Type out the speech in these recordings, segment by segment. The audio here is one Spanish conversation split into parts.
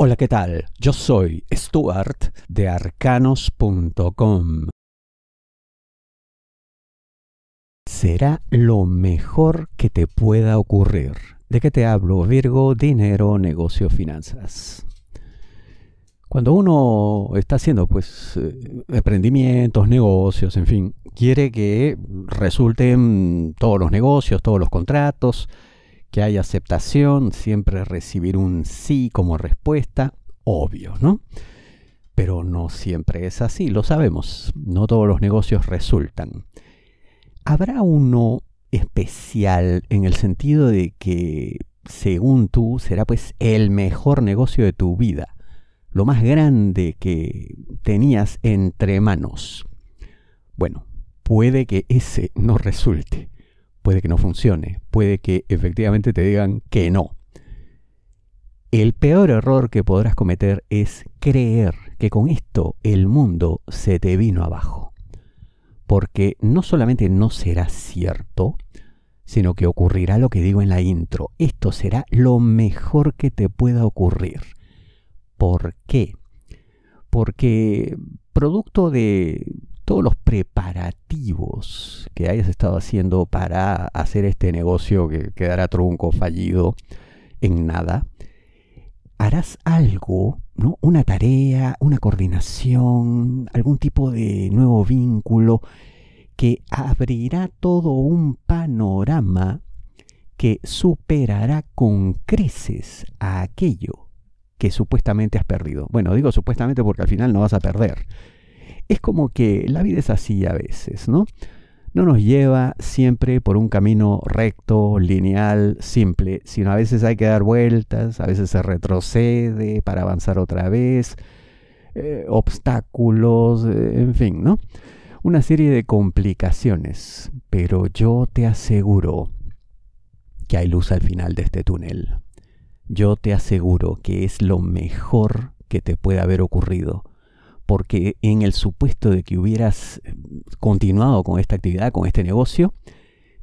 Hola, ¿qué tal? Yo soy Stuart de arcanos.com. Será lo mejor que te pueda ocurrir. ¿De qué te hablo? Virgo, dinero, negocio, finanzas. Cuando uno está haciendo pues eh, emprendimientos, negocios, en fin, quiere que resulten todos los negocios, todos los contratos, que haya aceptación, siempre recibir un sí como respuesta, obvio, ¿no? Pero no siempre es así, lo sabemos, no todos los negocios resultan. ¿Habrá uno especial en el sentido de que, según tú, será pues el mejor negocio de tu vida? Lo más grande que tenías entre manos. Bueno, puede que ese no resulte puede que no funcione, puede que efectivamente te digan que no. El peor error que podrás cometer es creer que con esto el mundo se te vino abajo. Porque no solamente no será cierto, sino que ocurrirá lo que digo en la intro. Esto será lo mejor que te pueda ocurrir. ¿Por qué? Porque producto de todos los preparativos que hayas estado haciendo para hacer este negocio que quedará trunco, fallido, en nada, harás algo, ¿no? Una tarea, una coordinación, algún tipo de nuevo vínculo que abrirá todo un panorama que superará con creces a aquello que supuestamente has perdido. Bueno, digo supuestamente porque al final no vas a perder es como que la vida es así a veces, ¿no? No nos lleva siempre por un camino recto, lineal, simple, sino a veces hay que dar vueltas, a veces se retrocede para avanzar otra vez, eh, obstáculos, eh, en fin, ¿no? Una serie de complicaciones, pero yo te aseguro que hay luz al final de este túnel. Yo te aseguro que es lo mejor que te puede haber ocurrido porque en el supuesto de que hubieras eh, continuado con esta actividad, con este negocio,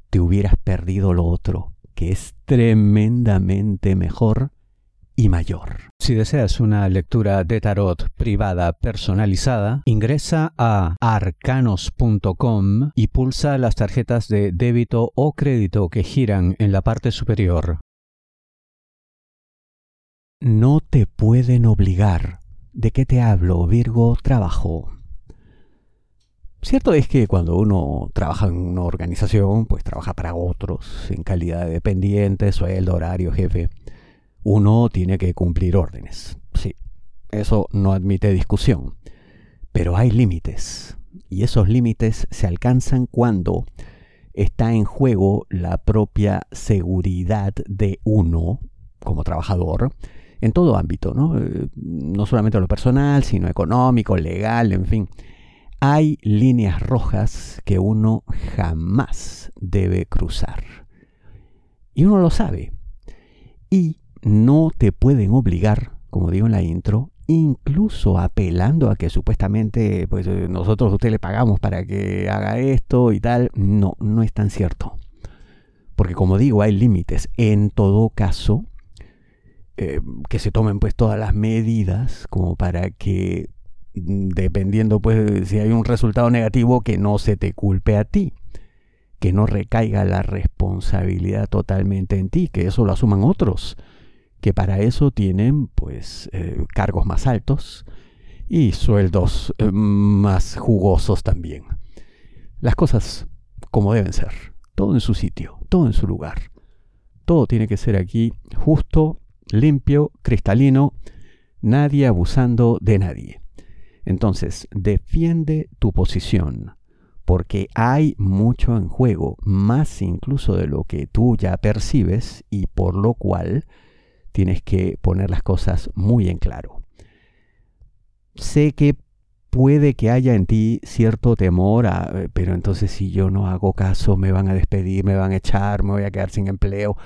te hubieras perdido lo otro, que es tremendamente mejor y mayor. Si deseas una lectura de tarot privada personalizada, ingresa a arcanos.com y pulsa las tarjetas de débito o crédito que giran en la parte superior. No te pueden obligar ¿De qué te hablo, Virgo? Trabajo. Cierto es que cuando uno trabaja en una organización, pues trabaja para otros, en calidad de dependiente, sueldo, horario, jefe. Uno tiene que cumplir órdenes. Sí, eso no admite discusión. Pero hay límites. Y esos límites se alcanzan cuando está en juego la propia seguridad de uno como trabajador en todo ámbito, ¿no? Eh, no solamente lo personal, sino económico, legal, en fin. Hay líneas rojas que uno jamás debe cruzar. Y uno lo sabe. Y no te pueden obligar, como digo en la intro, incluso apelando a que supuestamente pues eh, nosotros a usted le pagamos para que haga esto y tal. No, no es tan cierto. Porque como digo, hay límites. En todo caso, eh, que se tomen pues todas las medidas como para que mm, dependiendo pues si hay un resultado negativo que no se te culpe a ti que no recaiga la responsabilidad totalmente en ti que eso lo asuman otros que para eso tienen pues eh, cargos más altos y sueldos eh, más jugosos también. Las cosas como deben ser todo en su sitio todo en su lugar todo tiene que ser aquí justo limpio, cristalino, nadie abusando de nadie. Entonces, defiende tu posición, porque hay mucho en juego, más incluso de lo que tú ya percibes y por lo cual tienes que poner las cosas muy en claro. Sé que puede que haya en ti cierto temor, pero entonces si yo no hago caso me van a despedir, me van a echar, me voy a quedar sin empleo.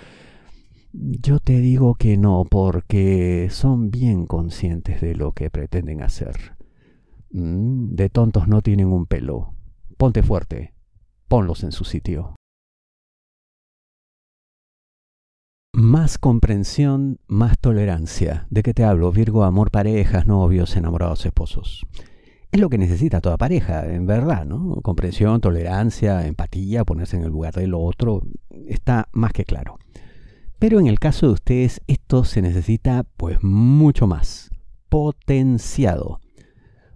Yo te digo que no, porque son bien conscientes de lo que pretenden hacer. Mm, de tontos no tienen un pelo. Ponte fuerte, ponlos en su sitio. Más comprensión, más tolerancia. ¿De qué te hablo? Virgo, amor, parejas, novios, enamorados, esposos. Es lo que necesita toda pareja, en verdad, ¿no? Comprensión, tolerancia, empatía, ponerse en el lugar del otro, está más que claro. Pero en el caso de ustedes, esto se necesita pues mucho más, potenciado,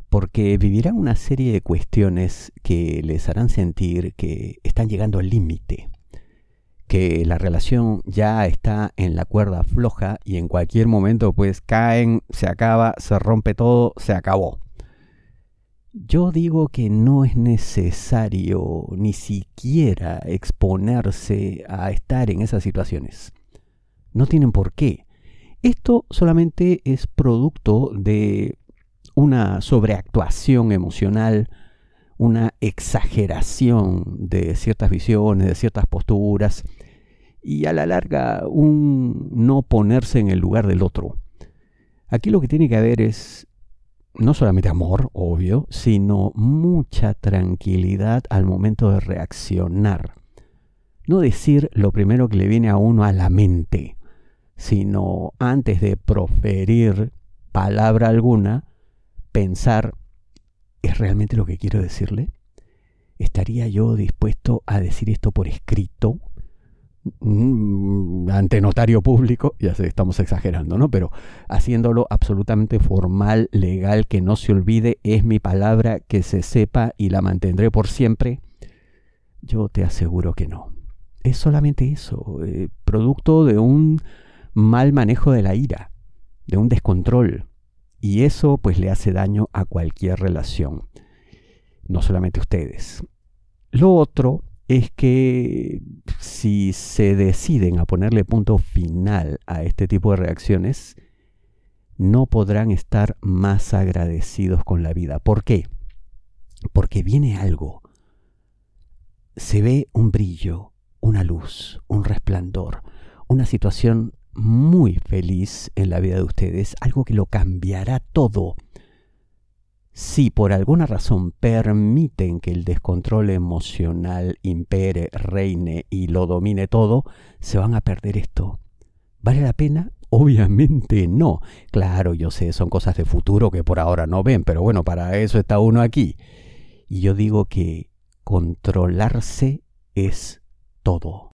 porque vivirán una serie de cuestiones que les harán sentir que están llegando al límite que la relación ya está en la cuerda floja y en cualquier momento pues caen, se acaba, se rompe todo, se acabó. Yo digo que no es necesario ni siquiera exponerse a estar en esas situaciones. No tienen por qué. Esto solamente es producto de una sobreactuación emocional, una exageración de ciertas visiones, de ciertas posturas, y a la larga un no ponerse en el lugar del otro. Aquí lo que tiene que haber es no solamente amor, obvio, sino mucha tranquilidad al momento de reaccionar. No decir lo primero que le viene a uno a la mente, sino antes de proferir palabra alguna, pensar ¿Es realmente lo que quiero decirle? ¿Estaría yo dispuesto a decir esto por escrito? Mm, ante notario público, ya sé, estamos exagerando, ¿no? Pero haciéndolo absolutamente formal, legal, que no se olvide, es mi palabra, que se sepa y la mantendré por siempre. Yo te aseguro que no. Es solamente eso, eh, producto de un mal manejo de la ira, de un descontrol, y eso pues le hace daño a cualquier relación, no solamente ustedes. Lo otro es que si se deciden a ponerle punto final a este tipo de reacciones, no podrán estar más agradecidos con la vida. ¿Por qué? Porque viene algo. Se ve un brillo, una luz, un resplandor, una situación muy feliz en la vida de ustedes, algo que lo cambiará todo. Si por alguna razón permiten que el descontrol emocional impere, reine y lo domine todo, se van a perder esto. ¿Vale la pena? Obviamente no. Claro, yo sé, son cosas de futuro que por ahora no ven, pero bueno, para eso está uno aquí. Y yo digo que controlarse es todo.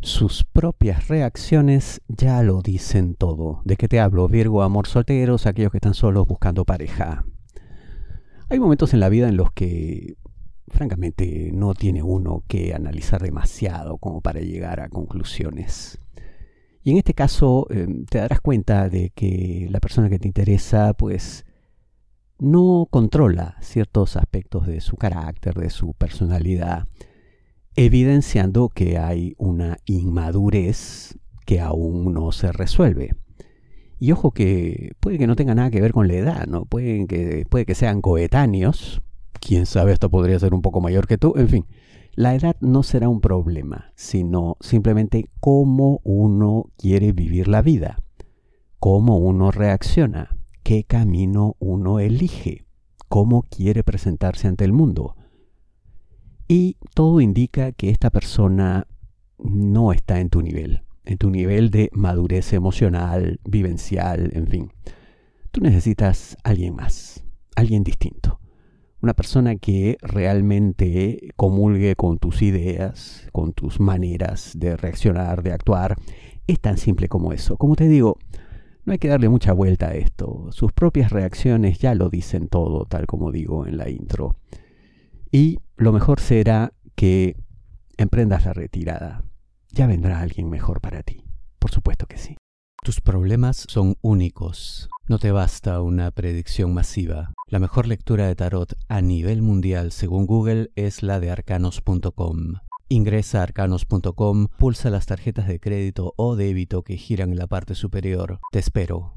Sus propias reacciones ya lo dicen todo. ¿De qué te hablo? Virgo, amor solteros, aquellos que están solos buscando pareja. Hay momentos en la vida en los que, francamente, no tiene uno que analizar demasiado como para llegar a conclusiones. Y en este caso em, te darás cuenta de que la persona que te interesa, pues, no controla ciertos aspectos de su carácter, de su personalidad evidenciando que hay una inmadurez que aún no se resuelve. Y ojo que puede que no tenga nada que ver con la edad, ¿no? Puede que, puede que sean coetáneos, quién sabe, esto podría ser un poco mayor que tú, en fin. La edad no será un problema, sino simplemente cómo uno quiere vivir la vida, cómo uno reacciona, qué camino uno elige, cómo quiere presentarse ante el mundo. Y todo indica que esta persona no está en tu nivel, en tu nivel de madurez emocional, vivencial, en fin. Tú necesitas alguien más, alguien distinto. Una persona que realmente comulgue con tus ideas, con tus maneras de reaccionar, de actuar. Es tan simple como eso. Como te digo, no hay que darle mucha vuelta a esto. Sus propias reacciones ya lo dicen todo, tal como digo en la intro. Y lo mejor será que emprendas la retirada. Ya vendrá alguien mejor para ti. Por supuesto que sí. Tus problemas son únicos. No te basta una predicción masiva. La mejor lectura de tarot a nivel mundial según Google es la de arcanos.com. Ingresa a arcanos.com, pulsa las tarjetas de crédito o débito que giran en la parte superior. Te espero.